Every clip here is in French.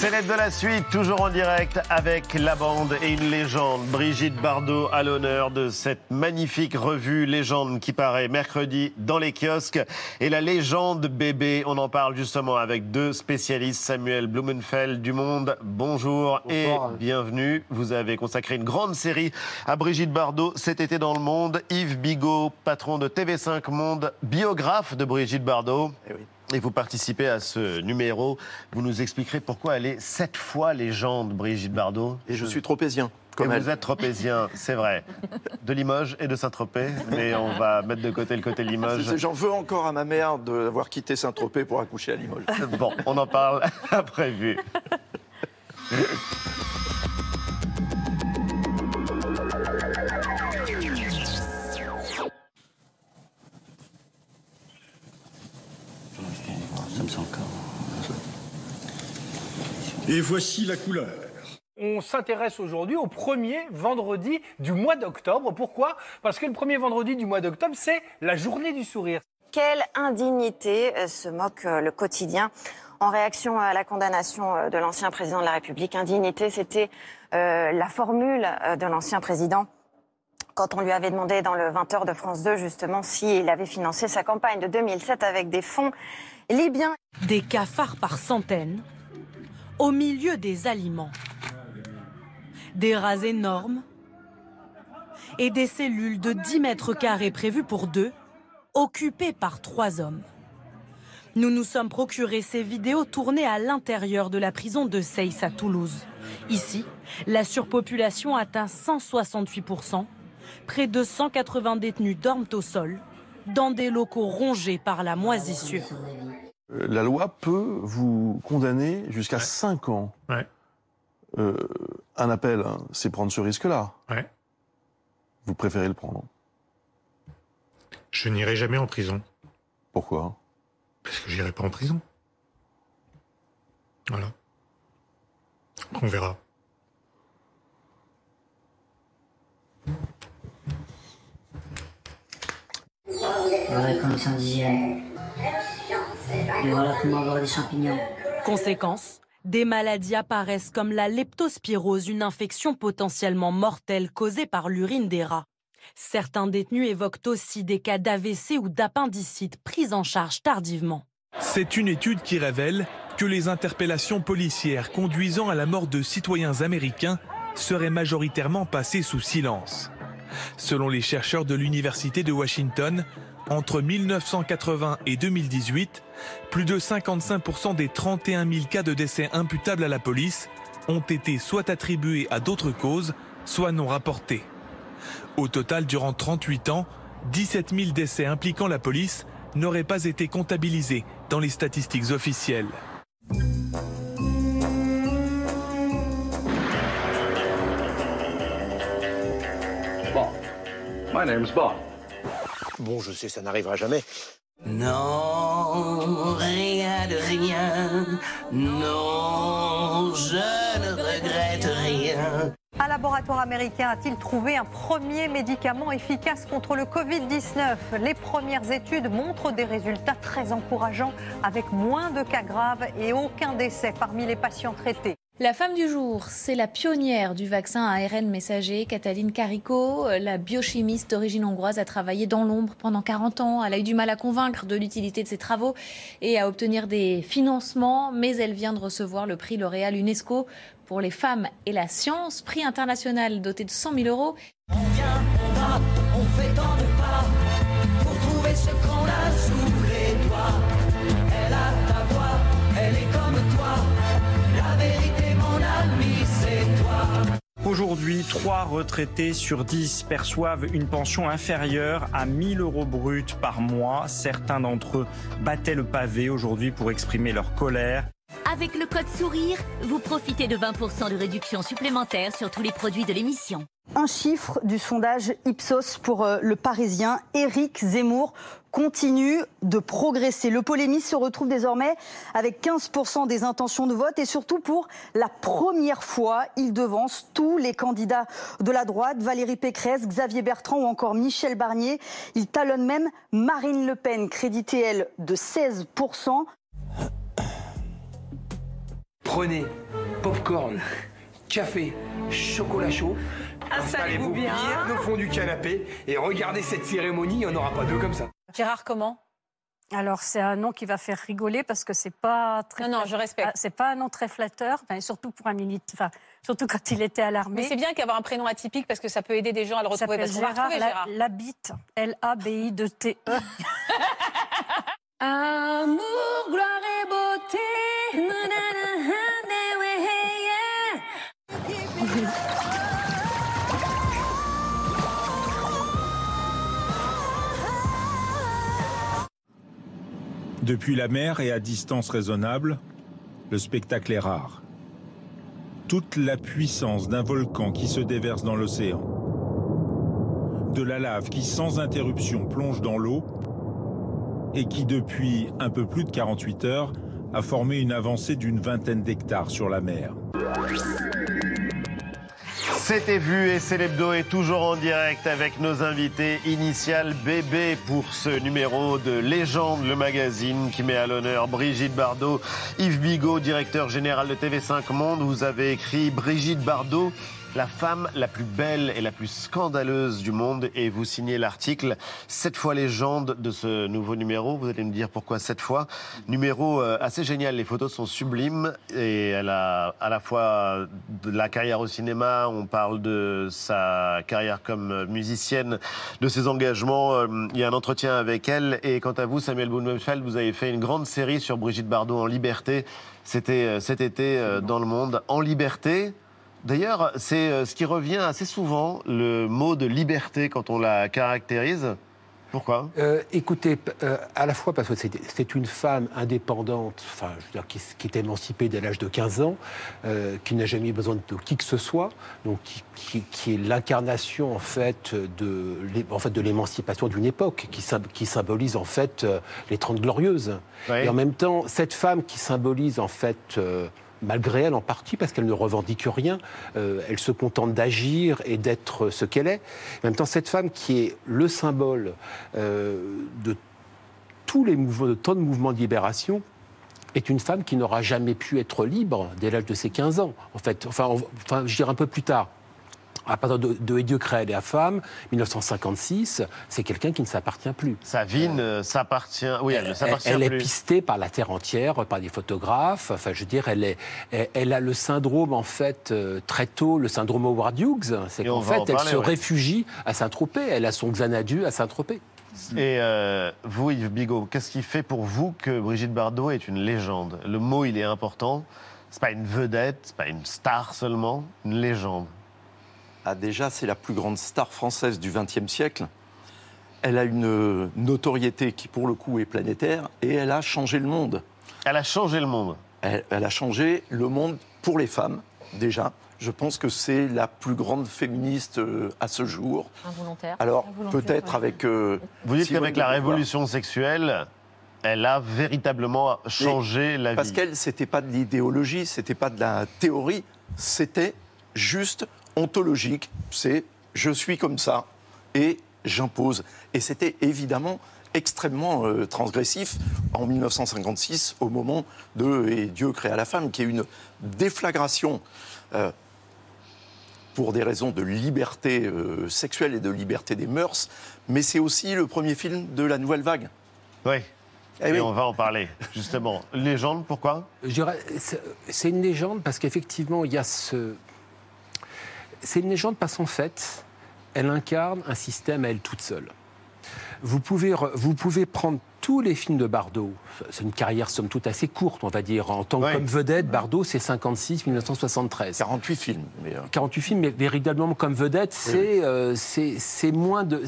C'est l'aide de la suite, toujours en direct avec la bande et une légende. Brigitte Bardot à l'honneur de cette magnifique revue Légende qui paraît mercredi dans les kiosques. Et la légende bébé, on en parle justement avec deux spécialistes, Samuel Blumenfeld du Monde. Bonjour et bienvenue. Vous avez consacré une grande série à Brigitte Bardot cet été dans le Monde. Yves Bigot, patron de TV5 Monde, biographe de Brigitte Bardot. Eh oui. Et vous participez à ce numéro. Vous nous expliquerez pourquoi elle est sept fois légende, Brigitte Bardot. Et je suis tropézien. Et Comme elle. vous êtes tropézien, c'est vrai. De Limoges et de Saint-Tropez. Mais on va mettre de côté le côté Limoges. C'est- J'en veux encore à ma mère d'avoir quitté Saint-Tropez pour accoucher à Limoges. Bon, on en parle après. Et voici la couleur. On s'intéresse aujourd'hui au premier vendredi du mois d'octobre. Pourquoi? Parce que le premier vendredi du mois d'octobre, c'est la journée du sourire. Quelle indignité euh, se moque euh, le quotidien en réaction à la condamnation euh, de l'ancien président de la République. Indignité, c'était euh, la formule de l'ancien président quand on lui avait demandé dans le 20h de France 2 justement s'il avait financé sa campagne de 2007 avec des fonds libyens. Des cafards par centaines, au milieu des aliments. Des rats énormes et des cellules de 10 mètres carrés prévues pour deux, occupées par trois hommes. Nous nous sommes procuré ces vidéos tournées à l'intérieur de la prison de Seyss à Toulouse. Ici, la surpopulation atteint 168%. Près de 180 détenus dorment au sol, dans des locaux rongés par la moisissure. Euh, La loi peut vous condamner jusqu'à 5 ans. Ouais. Euh, un appel, hein, c'est prendre ce risque-là. Ouais. Vous préférez le prendre. Je n'irai jamais en prison. Pourquoi? Parce que j'irai pas en prison. Voilà. On verra. Conditions d'hygiène. Et voilà comment avoir des champignons. Conséquence, des maladies apparaissent comme la leptospirose, une infection potentiellement mortelle causée par l'urine des rats. Certains détenus évoquent aussi des cas d'AVC ou d'appendicite pris en charge tardivement. C'est une étude qui révèle que les interpellations policières conduisant à la mort de citoyens américains seraient majoritairement passées sous silence. Selon les chercheurs de l'Université de Washington, entre 1980 et 2018, plus de 55% des 31 000 cas de décès imputables à la police ont été soit attribués à d'autres causes, soit non rapportés. Au total, durant 38 ans, 17 000 décès impliquant la police n'auraient pas été comptabilisés dans les statistiques officielles. Bon, je sais, ça n'arrivera jamais. Non, rien de rien. Non, je ne regrette rien. Un laboratoire américain a-t-il trouvé un premier médicament efficace contre le Covid-19 Les premières études montrent des résultats très encourageants avec moins de cas graves et aucun décès parmi les patients traités. La femme du jour, c'est la pionnière du vaccin à ARN messager, Cataline Carico. La biochimiste d'origine hongroise a travaillé dans l'ombre pendant 40 ans. Elle a eu du mal à convaincre de l'utilité de ses travaux et à obtenir des financements, mais elle vient de recevoir le prix L'Oréal UNESCO pour les femmes et la science, prix international doté de 100 000 euros. Aujourd'hui, 3 retraités sur 10 perçoivent une pension inférieure à 1000 euros bruts par mois. Certains d'entre eux battaient le pavé aujourd'hui pour exprimer leur colère. Avec le code sourire, vous profitez de 20% de réduction supplémentaire sur tous les produits de l'émission. Un chiffre du sondage Ipsos pour euh, le Parisien, Éric Zemmour continue de progresser. Le polémiste se retrouve désormais avec 15% des intentions de vote et surtout pour la première fois, il devance tous les candidats de la droite, Valérie Pécresse, Xavier Bertrand ou encore Michel Barnier. Il talonne même Marine Le Pen, créditée elle de 16%. Prenez popcorn, café, chocolat chaud. Installez-vous bien. au fond du canapé et regardez cette cérémonie, il n'y en aura pas deux comme ça. Gérard, comment? Alors, c'est un nom qui va faire rigoler parce que c'est pas très. Non, non, je respecte. Ah, C'est pas un nom très flatteur, mais surtout pour un militaire. Enfin, surtout quand il était à l'armée. Mais c'est bien qu'avoir un prénom atypique parce que ça peut aider des gens à le retrouver. s'appelle Parce qu'on va Gérard retrouver La- Gérard. Labitte. L-A-B-I-2-T-E. Amour, gloire et beauté. nanana, Depuis la mer et à distance raisonnable, le spectacle est rare. Toute la puissance d'un volcan qui se déverse dans l'océan, de la lave qui sans interruption plonge dans l'eau et qui depuis un peu plus de 48 heures a formé une avancée d'une vingtaine d'hectares sur la mer. C'était vu et c'est est toujours en direct avec nos invités initial BB pour ce numéro de Légende, le magazine qui met à l'honneur Brigitte Bardot, Yves Bigot, directeur général de TV5 Monde. Vous avez écrit Brigitte Bardot, la femme la plus belle et la plus scandaleuse du monde et vous signez l'article Cette fois légende de ce nouveau numéro. Vous allez me dire pourquoi cette fois. Numéro euh, assez génial, les photos sont sublimes et elle a à la fois de la carrière au cinéma, on parle de sa carrière comme musicienne, de ses engagements. Euh, Il y a un entretien avec elle et quant à vous, Samuel Blumenfeld, vous avez fait une grande série sur Brigitte Bardot en liberté. C'était euh, cet été dans le monde. En liberté, D'ailleurs, c'est euh, ce qui revient assez souvent, le mot de liberté quand on la caractérise. Pourquoi? Euh, écoutez, euh, à la fois parce que c'est une femme indépendante, enfin, je veux dire, qui, est émancipée dès l'âge de 15 ans, euh, qui n'a jamais eu besoin de qui que ce soit, donc qui, qui- qui est l'incarnation en fait de, l'é- en fait, de l'émancipation d'une époque, qui, sym- qui symbolise en fait les Trente Glorieuses. Et en même temps, cette femme qui symbolise en fait malgré elle en partie, parce qu'elle ne revendique rien, euh, elle se contente d'agir et d'être ce qu'elle est. En même temps, cette femme qui est le symbole euh, de tous les mouvements, de tant de mouvements de libération, est une femme qui n'aura jamais pu être libre dès l'âge de ses 15 ans. En fait, enfin, enfin je dirais un peu plus tard. À partir de, de Et Dieu créa la femme, 1956, c'est quelqu'un qui ne s'appartient plus. Sa vie ne s'appartient. Oui, elle ne s'appartient Elle est plus. pistée par la terre entière, par des photographes. Enfin, je veux dire, elle, est, elle, elle a le syndrome, en fait, euh, très tôt, le syndrome Howard Hughes. C'est Et qu'en fait, en elle se ouais. réfugie à Saint-Tropez. Elle a son Xanadu à Saint-Tropez. Et euh, vous, Yves Bigot, qu'est-ce qui fait pour vous que Brigitte Bardot est une légende? Le mot, il est important. C'est pas une vedette, c'est pas une star seulement, une légende. Ah, déjà, c'est la plus grande star française du XXe siècle. Elle a une notoriété qui, pour le coup, est planétaire et elle a changé le monde. Elle a changé le monde. Elle, elle a changé le monde pour les femmes, déjà. Je pense que c'est la plus grande féministe euh, à ce jour. Involontaire. Alors, peut-être ouais. avec. euh, Vous dites qu'avec la révolution sexuelle, elle a véritablement changé la vie. Parce qu'elle, c'était pas de l'idéologie, c'était pas de la théorie, c'était juste ontologique. C'est je suis comme ça et j'impose. Et c'était évidemment extrêmement euh, transgressif en 1956 au moment de Et Dieu créa la femme, qui est une déflagration. euh, pour des raisons de liberté euh, sexuelle et de liberté des mœurs, mais c'est aussi le premier film de la nouvelle vague. Oui. Eh Et oui. on va en parler, justement. Légende, pourquoi? C'est une légende parce qu'effectivement, il y a ce. C'est une légende parce qu'en fait, elle incarne un système à elle toute seule. Vous pouvez, vous pouvez prendre tous les films de Bardot. C'est une carrière, somme toute, assez courte, on va dire. En tant que Ouais. comme vedette, Bardot, c'est 56-1973. 48 films. Mais, euh, 48 films, mais véritablement comme vedette, Oui, euh, c'est- moins, de-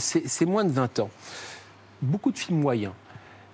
moins de 20 ans. Beaucoup de films moyens.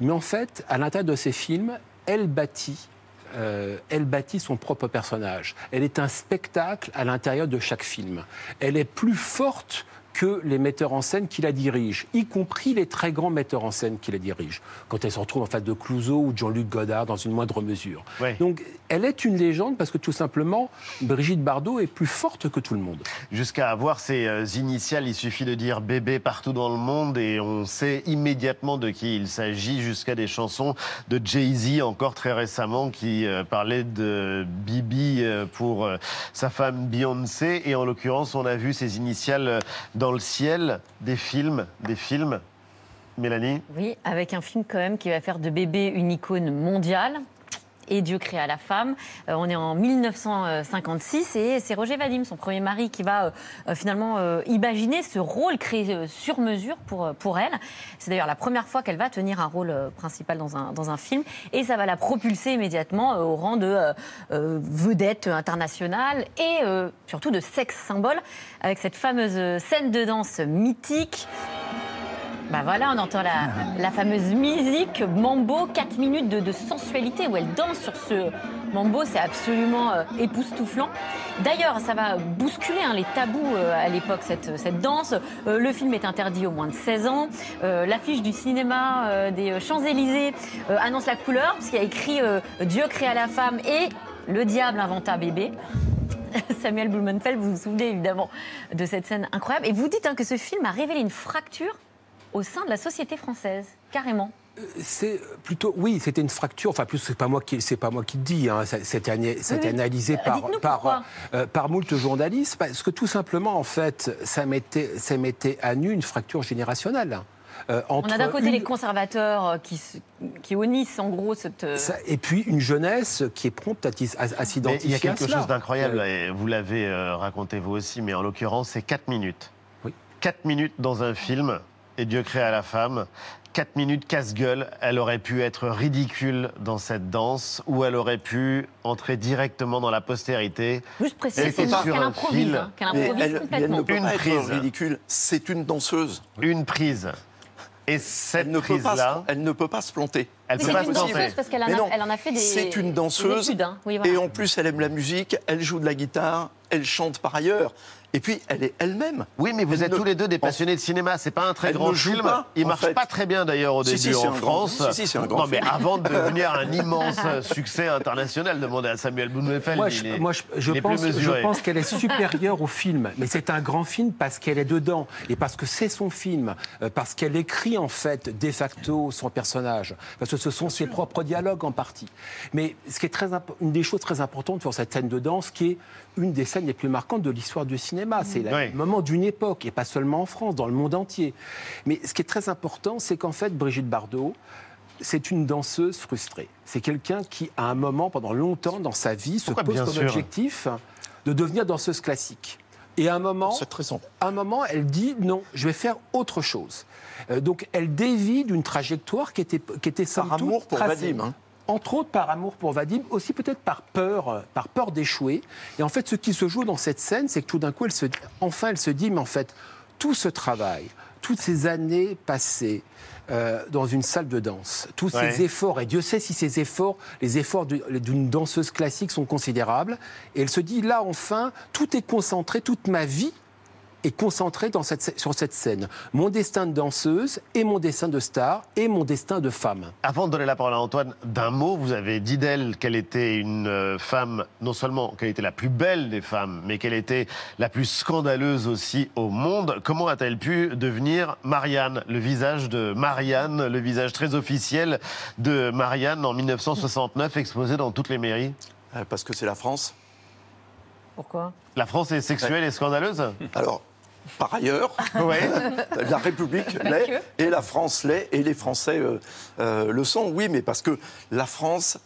Mais en fait, à l'intérieur de ces films, elle bâtit, euh, elle bâtit son propre personnage. Elle est un spectacle à l'intérieur de chaque film. Elle est plus forte que les metteurs en scène qui la dirigent, y compris les très grands metteurs en scène qui la dirigent, quand elle se retrouve en face de Clouseau ou de Jean-Luc Godard dans une moindre mesure. Donc elle est une légende parce que tout simplement, Brigitte Bardot est plus forte que tout le monde. Jusqu'à avoir ses euh, initiales, il suffit de dire bébé partout dans le monde et on sait immédiatement de qui il s'agit, jusqu'à des chansons de Jay-Z encore très récemment qui euh, parlait de Bibi euh, pour sa femme Beyoncé. Et en l'occurrence, on a vu ses initiales euh, dans le ciel des films, des films. Mélanie? Oui, avec un film quand même qui va faire de bébé une icône mondiale. Et Dieu créa la femme. Euh, on est en 1956 et c'est Roger Vadim, son premier mari, qui va euh, finalement euh, imaginer ce rôle créé sur mesure pour, pour elle. C'est d'ailleurs la première fois qu'elle va tenir un rôle principal dans un, dans un film et ça va la propulser immédiatement au rang de vedette internationale et surtout de sexe symbole avec cette fameuse scène de danse mythique. Bah voilà, on entend la, la fameuse musique mambo, 4 minutes de, de sensualité où elle danse sur ce mambo, c'est absolument euh, époustouflant. D'ailleurs, ça va bousculer hein, les tabous euh, à l'époque, cette, cette danse. Euh, le film est interdit au moins de 16 ans. Euh, L'affiche du cinéma euh, des Champs-Élysées annonce la couleur, parce qu'il y a écrit Dieu créa la femme et le diable inventa bébé. Samuel Blumenfeld, vous vous souvenez évidemment de cette scène incroyable. Et vous dites hein, que ce film a révélé une fracture au sein de la société française, carrément. C'est plutôt, oui, c'était une fracture. Enfin, plus c'est pas moi qui, c'est pas moi qui le dis. Hein, ana- c'était oui. analysé Euh, par par euh, par moult journalistes, parce que tout simplement, en fait, ça mettait ça mettait à nu une fracture générationnelle. euh, On entre a d'un côté une- les conservateurs euh, qui, qui honnissent en gros cette. euh, ça- et puis une jeunesse qui est prompte à, à- s'identifier il y a quelque chose d'incroyable, Euh, et vous l'avez euh, raconté vous aussi, mais en l'occurrence, c'est 4 minutes. Oui. 4 minutes dans un film, et Dieu créa la femme. 4 minutes casse-gueule, elle aurait pu être ridicule dans cette danse, ou elle aurait pu entrer directement dans la postérité. Juste était qu'elle sur un improvise, fil. hein, Mais improvise elle, mais elle complètement. ne peut Une pas prise. être ridicule. C'est une danseuse. Une prise. Et cette Elle ne, peut pas, prise-là, se- elle ne peut pas se planter. elle peut c'est pas une se planter. danseuse parce qu'elle en, en a fait des. C'est une des danseuse. études, hein. Oui, voilà. Et en plus, elle aime la musique, elle joue de la guitare, elle chante par ailleurs. Et puis, elle est elle-même. Oui, mais vous Elle êtes ne- tous les deux des en- passionnés de cinéma. C'est pas un très Elle grand film. pas, Il marche fait. pas très bien d'ailleurs au Si, début si, en un grand- France. si, si, c'est un grand non, mais film. avant de devenir un immense succès international, demandez à Samuel Blumenfeld. Moi, je, est- moi, je- je il est plus pense, je mesuré. pense qu'elle est supérieure au film. Mais c'est un grand film parce qu'elle est dedans et parce que c'est son film, euh, parce qu'elle écrit en fait de facto son personnage, parce que ce sont ses propres dialogues en partie. Mais ce qui est très une des choses très importantes pour cette scène de danse, qui est une des scènes les plus marquantes de l'histoire du cinéma, c'est Oui. le moment d'une époque et pas seulement en France, dans le monde entier. Mais ce qui est très important, c'est qu'en fait, Brigitte Bardot, c'est une danseuse frustrée. C'est quelqu'un qui, à un moment, pendant longtemps dans sa vie, se Pourquoi, pose comme sûr objectif de devenir danseuse classique. Et à un moment, à un moment, elle dit non, je vais faire autre chose. Euh, donc, elle dévie d'une trajectoire qui était, qui était somme Par amour pour tracée. Vadim, hein. Entre autres par amour pour Vadim, aussi peut-être par peur, par peur d'échouer. Et en fait, ce qui se joue dans cette scène, c'est que tout d'un coup, elle se, dit- enfin, elle se dit, mais en fait, tout ce travail, toutes ces années passées euh, dans une salle de danse, tous Ouais. ces efforts, et Dieu sait si ces efforts, les efforts du- d'une danseuse classique sont considérables, et elle se dit, là, enfin, tout est concentré, toute ma vie est dans cette, sur cette scène. Mon destin de danseuse et mon destin de star et mon destin de femme. Avant de donner la parole à Antoine, d'un mot, vous avez dit d'elle qu'elle était une euh, femme, non seulement qu'elle était la plus belle des femmes, mais qu'elle était la plus scandaleuse aussi au monde. Comment a-t-elle pu devenir Marianne, le visage de Marianne, le visage très officiel de Marianne en 1969, exposé dans toutes les mairies? Euh, Parce que c'est la France. Pourquoi? La France est sexuelle et scandaleuse? Alors, par ailleurs, Ouais. la République l'est, et la France l'est, et les Français euh, euh, le sont, oui, mais parce que la France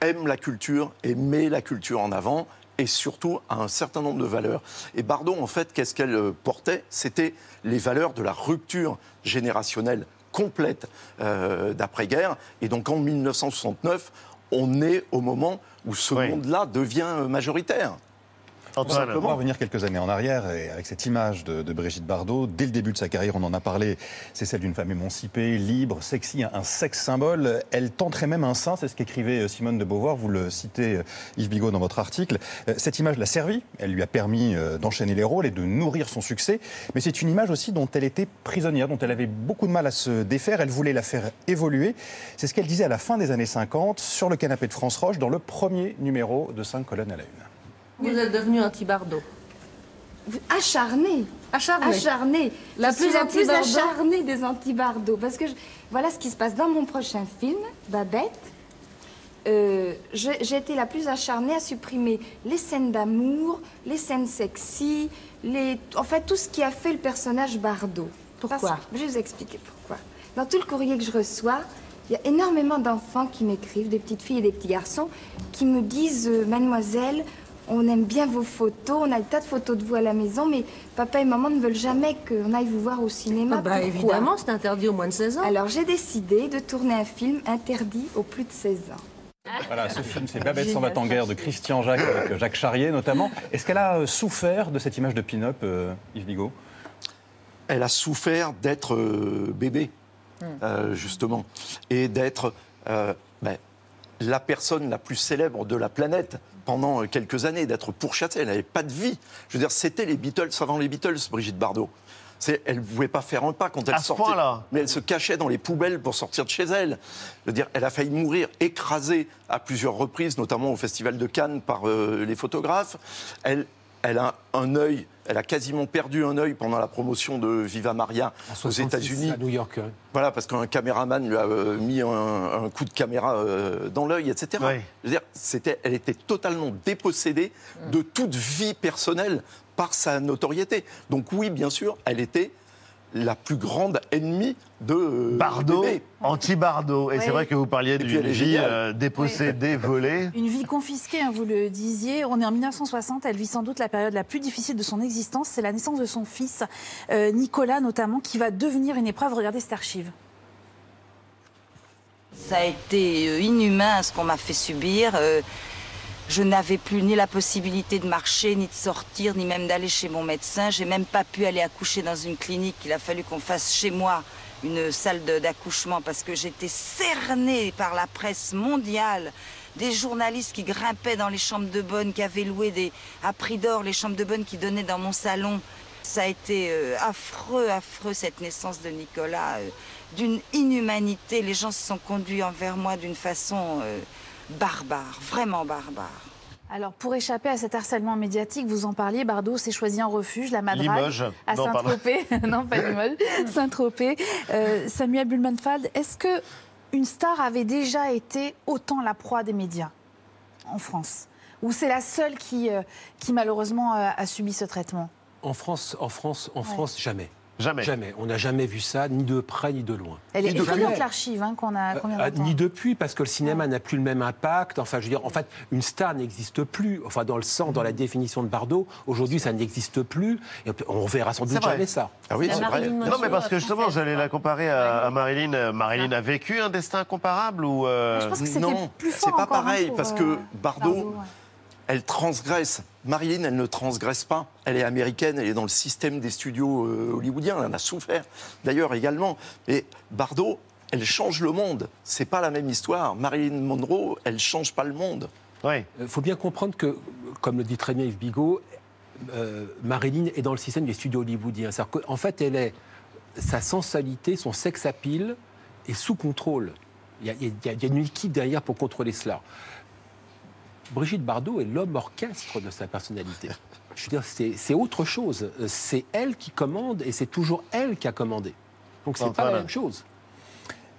aime la culture et met la culture en avant, et surtout a un certain nombre de valeurs. Et Bardot, en fait, qu'est-ce qu'elle euh, portait? C'était les valeurs de la rupture générationnelle complète euh, d'après-guerre. Et donc en 1969, on est au moment où ce monde-là devient majoritaire. On va revenir quelques années en arrière et avec cette image de, de, Brigitte Bardot, dès le début de sa carrière, on en a parlé, c'est celle d'une femme émancipée, libre, sexy, un, un sexe symbole. Elle tenterait même un sein, c'est ce qu'écrivait Simone de Beauvoir, vous le citez Yves Bigot dans votre article. Euh, Cette image l'a servi, elle lui a permis euh, d'enchaîner les rôles et de nourrir son succès, mais c'est une image aussi dont elle était prisonnière, dont elle avait beaucoup de mal à se défaire, elle voulait la faire évoluer. C'est ce qu'elle disait à la fin des années 50 sur le canapé de France Roche dans le premier numéro de 5 colonnes à la une. Vous êtes devenu anti-Bardot. Acharnée. Acharnée. Acharnée. La Je plus suis la plus anti-Bardot. acharnée des anti-Bardot. Parce que je- voilà ce qui se passe dans mon prochain film, Babette. Euh, J'ai été la plus acharnée à supprimer les scènes d'amour, les scènes sexy, les... en fait tout ce qui a fait le personnage Bardot. Pourquoi Je vais vous expliquer pourquoi. Dans tout le courrier que je reçois, il y a énormément d'enfants qui m'écrivent, des petites filles et des petits garçons, qui me disent euh, Mademoiselle, on aime bien vos photos, on a des tas de photos de vous à la maison, mais papa et maman ne veulent jamais qu'on aille vous voir au cinéma. Ah bah, Pourquoi évidemment, c'est interdit au moins de 16 ans. Alors j'ai décidé de tourner un film interdit aux plus de 16 ans. Voilà, ce film, c'est Babette s'en va en guerre de Christian Jacques avec Jacques Charrier notamment. Est-ce qu'elle a euh, souffert de cette image de pin-up, euh, Yves Bigot? Elle a souffert d'être euh, bébé, euh, justement, et d'être euh, ben, la personne la plus célèbre de la planète pendant euh, quelques années, d'être pourchassée. Elle n'avait pas de vie. Je veux dire, c'était les Beatles avant les Beatles, Brigitte Bardot. Elle ne pouvait pas faire un pas quand elle À sortait. point-là Mais elle se cachait dans les poubelles pour sortir de chez elle. Je veux dire, elle a failli mourir écrasée à plusieurs reprises, notamment au Festival de Cannes par euh, les photographes. Elle, elle a un œil, elle a quasiment perdu un œil pendant la promotion de Viva Maria aux 66, États-Unis. à New York. Voilà, parce qu'un caméraman lui a euh, mis un, un coup de caméra euh, dans l'œil, etc. Oui. Je veux dire, c'était, elle était totalement dépossédée de toute vie personnelle par sa notoriété. Donc oui, bien sûr, elle était la plus grande ennemie de euh, Bardot, anti-Bardot. Et Oui. c'est vrai que vous parliez d'une vie euh, dépossédée, volée. Une vie confisquée, hein, vous le disiez. On est en 1960. Elle vit sans doute la période la plus difficile de son existence. C'est la naissance de son fils, euh, Nicolas notamment, qui va devenir une épreuve. Regardez cette archive. Ça a été euh, inhumain ce qu'on m'a fait subir. Euh, Je n'avais plus ni la possibilité de marcher, ni de sortir, ni même d'aller chez mon médecin. J'ai même pas pu aller accoucher dans une clinique. Il a fallu qu'on fasse chez moi une salle d'accouchement parce que j'étais cernée par la presse mondiale. Des journalistes qui grimpaient dans les chambres de bonne, qui avaient loué des, à prix d'or les chambres de bonne qui donnaient dans mon salon. Ça a été euh, affreux, affreux cette naissance de Nicolas, euh, d'une inhumanité. Les gens se sont conduits envers moi d'une façon euh, barbare, vraiment barbare. Alors, pour échapper à cet harcèlement médiatique, vous en parliez, Bardot s'est choisi un refuge, la Madrague, Limoges. à. Saint-Tropez. non, pas Limoges, Saint-Tropez. Euh, Samuel Bulmanfald, est-ce que une star avait déjà été autant la proie des médias en France? Ou c'est la seule qui, euh, qui malheureusement, a, a subi ce traitement? En France, en France, en Ouais. France, jamais. Jamais. Jamais. On n'a jamais vu ça, ni de près ni de loin. Elle est Ni effrayante, l'archive hein, qu'on a, Euh, d'entendre. ni depuis, parce que le cinéma n'a plus le même impact. Enfin, je veux dire, en fait, une star n'existe plus. Enfin, dans le sens, dans la définition de Bardot, aujourd'hui, ça n'existe plus. Et on verra sans doute jamais ça. Ah oui, c'est vrai. Non, mais parce que justement, j'allais la comparer à, à Marilyn. Euh, Marilyn a vécu un destin comparable ou euh, Je pense que c'était non, c'est pas hein, pareil pour, parce euh, que Bardot, Bardot, ouais. Elle transgresse. Marilyn, elle ne transgresse pas. Elle est américaine, elle est dans le système des studios euh, hollywoodiens. Elle en a souffert d'ailleurs également. Mais Bardot, elle change le monde. C'est pas la même histoire. Marilyn Monroe, elle change pas le monde. Oui. Il faut bien comprendre que, comme le dit très bien Yves Bigot, euh, Marilyn est dans le système des studios hollywoodiens. C'est-à-dire qu'en fait, elle est, sa sensualité, son sex appeal est sous contrôle. Il y, a, il y a- il y a une équipe derrière pour contrôler cela. Brigitte Bardot est l'homme orchestre de sa personnalité. Je veux dire, c'est autre chose. C'est elle qui commande et c'est toujours elle qui a commandé. Donc c'est pas la même chose.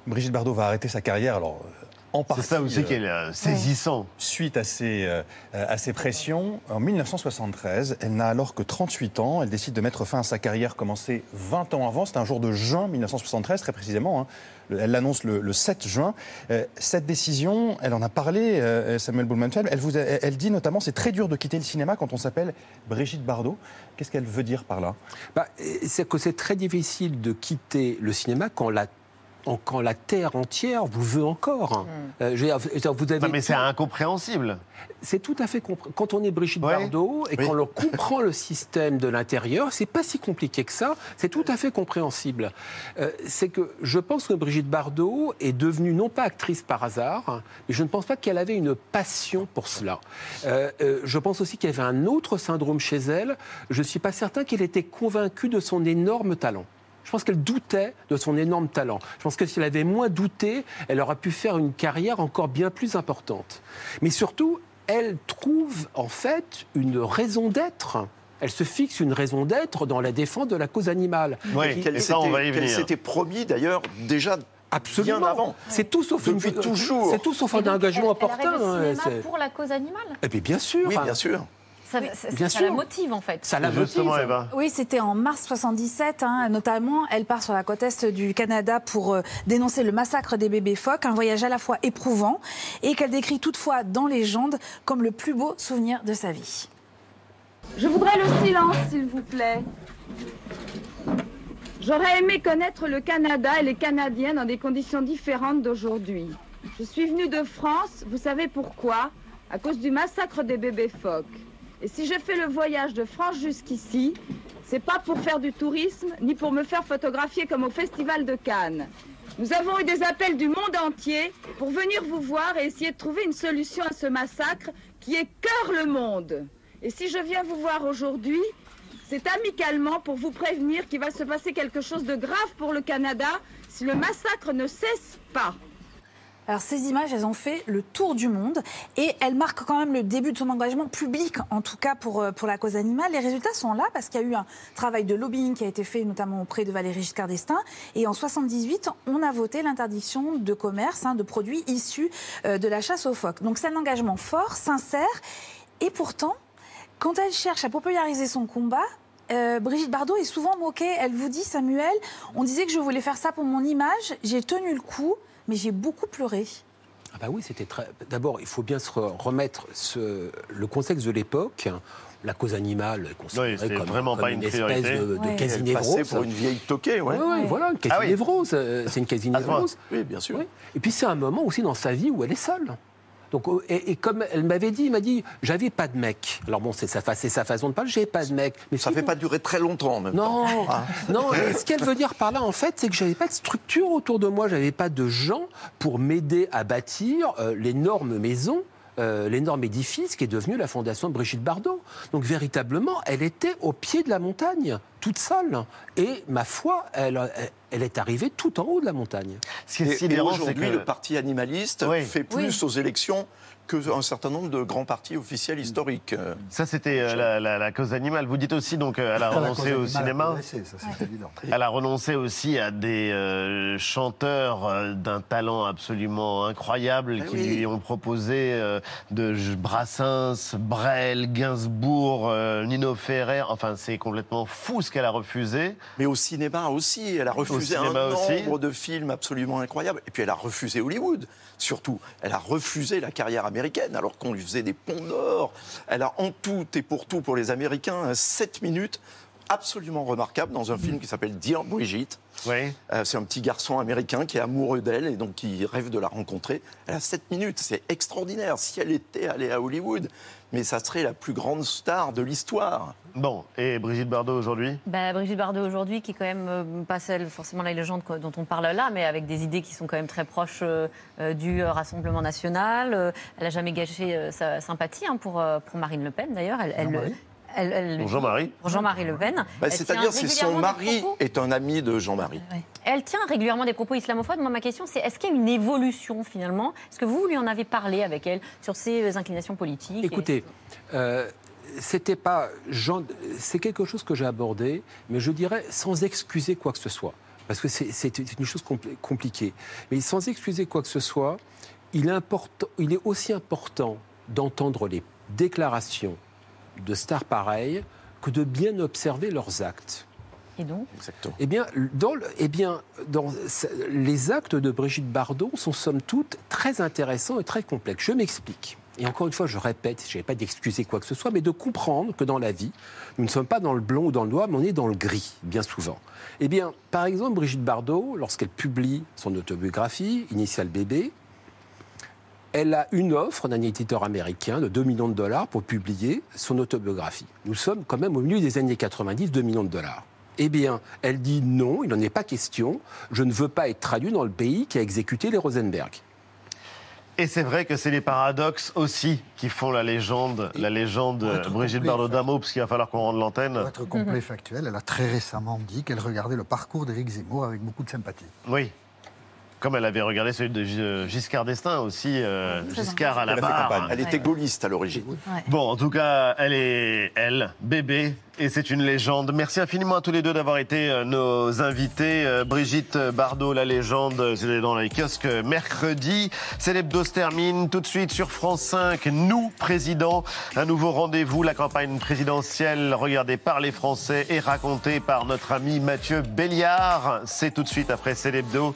Brigitte Bardot va arrêter sa carrière, alors en partie. ça aussi qui est, euh, saisissant. Suite à ces, euh, à ces pressions, en 1973, elle n'a alors que 38 ans. Elle décide de mettre fin à sa carrière commencée 20 ans avant. C'est un jour de juin 1973, très précisément. hein. Le- Elle l'annonce le, le 7 juin. Euh, cette décision, elle en a parlé, euh, Samuel Blumenfeld. Elle, vous a- elle dit notamment c'est très dur de quitter le cinéma quand on s'appelle Brigitte Bardot. Qu'est-ce qu'elle veut dire par là? Bah, c'est que c'est très difficile de quitter le cinéma quand la en- quand la terre entière vous veut encore. Mm. Euh, je veux dire, vous avez Non, mais c'est incompréhensible. C'est tout à fait compréhensible. Quand on est Brigitte Bardot et Oui. qu'on comprend le système de l'intérieur, c'est pas si compliqué que ça. C'est tout à fait compréhensible. Euh, c'est que je pense que Brigitte Bardot est devenue non pas actrice par hasard, mais je ne pense pas qu'elle avait une passion pour cela. Euh, euh, je pense aussi qu'il y avait un autre syndrome chez elle. Je suis pas certain qu'elle était convaincue de son énorme talent. Je pense qu'elle doutait de son énorme talent. Je pense que si elle avait moins douté, elle aurait pu faire une carrière encore bien plus importante. Mais surtout, elle trouve en fait une raison d'être. Elle se fixe une raison d'être dans la défense de la cause animale. Oui, Qu'elle et ça, on s'était- va y qu'elle venir. s'était promis d'ailleurs déjà Absolument. bien avant. C'est tout sauf Depuis une- toujours. C'est tout sauf un Et engagement elle- elle cinéma c'est- pour la cause animale? Eh bien, bien sûr. Oui, bien sûr. Ça, ça- Bien ça sûr. la motive en fait. Ça la Justement, motive. Eva. Oui, c'était en mars 77, hein, notamment. Elle part sur la côte est du Canada pour euh, dénoncer le massacre des bébés phoques, un voyage à la fois éprouvant et qu'elle décrit toutefois dans légende comme le plus beau souvenir de sa vie. Je voudrais le silence, s'il vous plaît. J'aurais aimé connaître le Canada et les Canadiens dans des conditions différentes d'aujourd'hui. Je suis venue de France, vous savez pourquoi? À cause du massacre des bébés phoques. Et si j'ai fait le voyage de France jusqu'ici, c'est pas pour faire du tourisme, ni pour me faire photographier comme au Festival de Cannes. Nous avons eu des appels du monde entier pour venir vous voir et essayer de trouver une solution à ce massacre qui écœure le monde. Et si je viens vous voir aujourd'hui, c'est amicalement pour vous prévenir qu'il va se passer quelque chose de grave pour le Canada si le massacre ne cesse pas. Alors ces images, elles ont fait le tour du monde et elles marquent quand même le début de son engagement public, en tout cas pour, euh, pour la cause animale. Les résultats sont là parce qu'il y a eu un travail de lobbying qui a été fait notamment auprès de Valéry Giscard d'Estaing. Et en 78, on a voté l'interdiction de commerce hein, de produits issus euh, de la chasse aux phoques. Donc c'est un engagement fort, sincère. Et pourtant, quand elle cherche à populariser son combat, euh, Brigitte Bardot est souvent moquée. Elle vous dit, Samuel, on disait que je voulais faire ça pour mon image, j'ai tenu le coup, mais j'ai beaucoup pleuré. Ah bah oui, c'était très. D'abord, il faut bien se re- remettre ce- le contexte de l'époque. La cause animale est considérée c'était comme, vraiment comme pas une une espèce de, de Ouais. passait quasi-névrose. pour une vieille toquée, ouais. Ouais, ouais, voilà, une Ah oui. quasi-névrose. euh, C'est une quasi-névrose. Oui, bien sûr. Oui. Et puis c'est un moment aussi dans sa vie où elle est seule. Donc, euh, et, et comme elle m'avait dit, elle m'a dit, j'avais pas de mec. Alors bon, c'est sa, façon de parler, j'avais pas de mec. Mais Ça si ne fait vous- pas durer très longtemps en même temps. Non, Ah. non. mais ce qu'elle veut dire par là, en fait, c'est que j'avais pas de structure autour de moi, j'avais pas de gens pour m'aider à bâtir euh, l'énorme maison. euh, l'énorme édifice qui est devenu la fondation de Brigitte Bardot. Donc véritablement, elle était au pied de la montagne, toute seule. Et ma foi, elle, est arrivée tout en haut de la montagne. Ce qui est sidérant, aujourd'hui, que- le parti animaliste Oui. fait plus aux élections qu'un certain nombre de grands partis officiels historiques. Ça, c'était euh, la, la- la cause animale. Vous dites aussi, donc, euh, elle a renoncé au cinéma. ça, évident. Elle a renoncé aussi à des euh, chanteurs euh, d'un talent absolument incroyable qui oui. lui ont proposé euh, de Brassens, Brel, Gainsbourg, euh, Nino Ferrer. Enfin, c'est complètement fou ce qu'elle a refusé. Mais au cinéma aussi, elle a refusé un aussi. nombre de films absolument incroyables. Et puis elle a refusé Hollywood, surtout. Elle a refusé la carrière américaine, alors qu'on lui faisait des ponts d'or. Elle a en tout et pour tout pour les Américains 7 minutes absolument remarquables dans un film qui s'appelle Dear Brigitte. Oui. Euh, c'est un petit garçon américain qui est amoureux d'elle et donc qui rêve de la rencontrer. Elle a 7 minutes, c'est extraordinaire. Si elle était allée à Hollywood, mais ça serait la plus grande star de l'histoire. Bon, et Brigitte Bardot aujourd'hui? Bah, Brigitte Bardot aujourd'hui, qui est quand même euh, pas celle forcément la légende dont on parle là, mais avec des idées qui sont quand même très proches euh, du euh, Rassemblement national. Euh, elle n'a jamais gâché euh, sa sympathie hein, pour, euh, pour Marine Le Pen d'ailleurs. Elle, elle, Jean-Marie elle- elle- Pour Jean-Marie Pour Jean-Marie Le Pen. Bah, C'est-à-dire c'est son mari propos- est un ami de Jean-Marie. Elle tient régulièrement des propos islamophobes. Moi, ma question, c'est est-ce qu'il y a une évolution finalement? Est-ce que vous lui en avez parlé avec elle sur ses inclinations politiques et- Écoutez, euh, c'était pas. Jean- C'est quelque chose que j'ai abordé, mais je dirais sans excuser quoi que ce soit. Parce que c'est- une chose compli- compliquée. Mais sans excuser quoi que ce soit, il est, important- il est aussi important d'entendre les déclarations de stars pareilles que de bien observer leurs actes. Et donc Exactement. Eh bien, dans, le- eh bien, dans les actes de Brigitte Bardot sont somme toute très intéressants et très complexes. Je m'explique. et encore une fois, je répète, je n'avais pas d'excuser quoi que ce soit, mais de comprendre que dans la vie, nous ne sommes pas dans le blanc ou dans le noir, mais on est dans le gris, bien souvent. Eh bien, par exemple, Brigitte Bardot, lorsqu'elle publie son autobiographie, Initial Bébé, elle a une offre d'un éditeur américain de 2 millions de dollars pour publier son autobiographie. Nous sommes quand même au milieu des années 90, 2 millions de dollars. Eh bien, elle dit non, il n'en est pas question, je ne veux pas être traduit dans le pays qui a exécuté les Rosenberg. Et c'est vrai que c'est les paradoxes aussi qui font la légende, la légende Brigitte Bardot d'Amo, parce qu'il va falloir qu'on rende l'antenne. Pour être complet et factuel, elle a très récemment dit qu'elle regardait le parcours d'Éric Zemmour avec beaucoup de sympathie. Oui. Comme elle avait regardé celui de Gi- Giscard d'Estaing aussi, euh, Giscard à la barre. Elle était gaulliste à l'origine. Bon, en tout cas, elle est elle, bébé, et c'est une légende. Merci infiniment à tous les deux d'avoir été euh, nos invités. Euh, Brigitte Bardot, la légende, euh, c'est dans les kiosques euh, mercredi. C'est l'hebdo se termine tout de suite sur France 5. Nous, président, un nouveau rendez-vous, la campagne présidentielle regardée par les Français et racontée par notre ami Mathieu Béliard. C'est tout de suite après C'est l'hebdo.